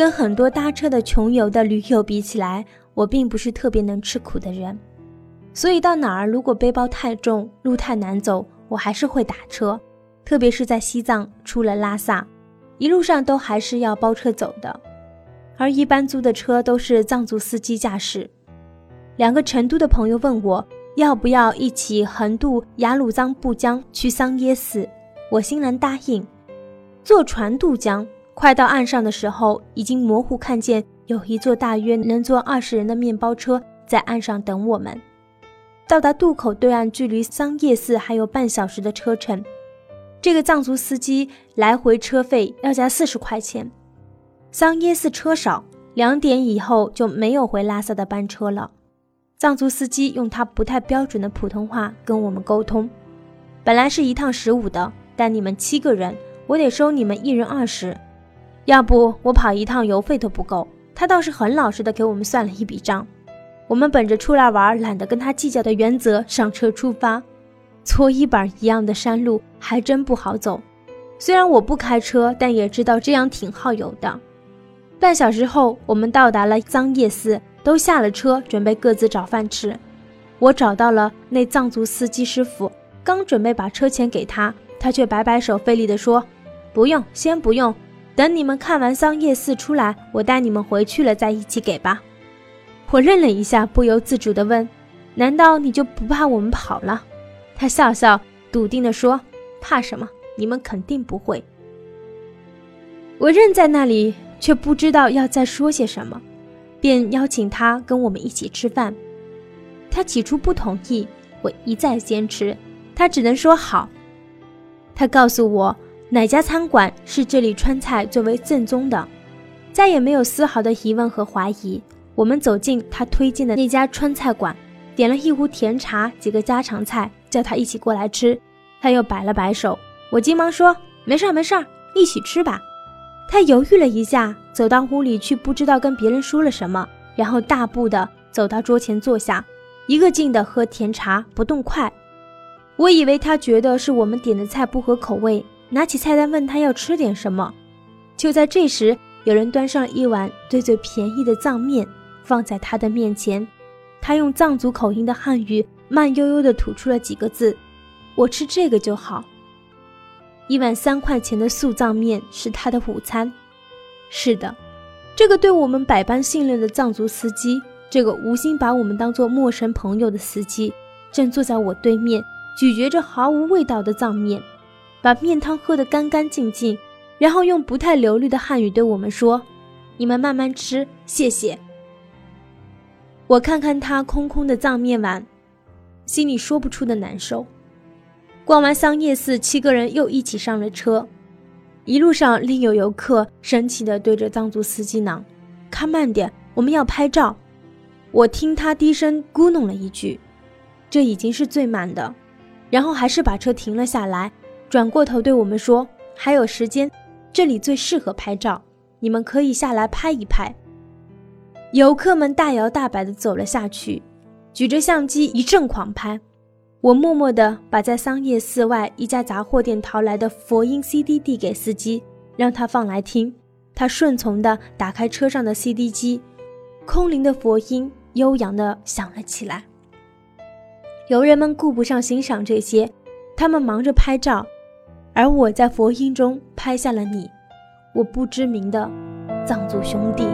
跟很多搭车的穷游的驴友比起来，我并不是特别能吃苦的人，所以到哪儿如果背包太重、路太难走，我还是会打车。特别是在西藏出了拉萨，一路上都还是要包车走的。而一般租的车都是藏族司机驾驶。两个成都的朋友问我要不要一起横渡雅鲁藏布江去桑耶寺，我欣然答应。坐船渡江，快到岸上的时候，已经模糊看见有一座大约能坐二十人的面包车在岸上等我们。到达渡口对岸，距离桑叶寺还有半小时的车程。这个藏族司机来回车费要加四十块钱。桑耶寺车少，两点以后就没有回拉萨的班车了。藏族司机用他不太标准的普通话跟我们沟通。本来是一趟十五的，但你们七个人，我得收你们一人二十。要不我跑一趟油费都不够。他倒是很老实的给我们算了一笔账。我们本着出来玩，懒得跟他计较的原则上车出发。搓衣板一样的山路还真不好走，虽然我不开车，但也知道这样挺耗油的。半小时后，我们到达了藏叶寺，都下了车，准备各自找饭吃。我找到了那藏族司机师傅，刚准备把车钱给他，他却摆摆手，费力地说：“不用，先不用，等你们看完桑叶寺出来，我带你们回去了再一起给吧。”我愣了一下，不由自主地问：“难道你就不怕我们跑了？”他笑笑，笃定地说：“怕什么？你们肯定不会。”我愣在那里，却不知道要再说些什么，便邀请他跟我们一起吃饭。他起初不同意，我一再坚持，他只能说好。他告诉我哪家餐馆是这里川菜最为正宗的，再也没有丝毫的疑问和怀疑。我们走进他推荐的那家川菜馆，点了一壶甜茶，几个家常菜。叫他一起过来吃，他又摆了摆手。我急忙说：“没事儿，没事儿，一起吃吧。”他犹豫了一下，走到屋里去，不知道跟别人说了什么，然后大步的走到桌前坐下，一个劲的喝甜茶，不动筷。我以为他觉得是我们点的菜不合口味，拿起菜单问他要吃点什么。就在这时，有人端上一碗最最便宜的藏面，放在他的面前。他用藏族口音的汉语。慢悠悠地吐出了几个字：“我吃这个就好。”一碗三块钱的素藏面是他的午餐。是的，这个对我们百般信任的藏族司机，这个无心把我们当做陌生朋友的司机，正坐在我对面，咀嚼着毫无味道的藏面，把面汤喝得干干净净，然后用不太流利的汉语对我们说：“你们慢慢吃，谢谢。”我看看他空空的藏面碗。心里说不出的难受。逛完桑叶寺，七个人又一起上了车。一路上，另有游客生气地对着藏族司机嚷：“开慢点，我们要拍照。”我听他低声咕哝了一句：“这已经是最慢的。”然后还是把车停了下来，转过头对我们说：“还有时间，这里最适合拍照，你们可以下来拍一拍。”游客们大摇大摆地走了下去。举着相机一阵狂拍，我默默地把在桑叶寺外一家杂货店淘来的佛音 CD 递给司机，让他放来听。他顺从地打开车上的 CD 机，空灵的佛音悠扬地响了起来。游人们顾不上欣赏这些，他们忙着拍照，而我在佛音中拍下了你，我不知名的藏族兄弟。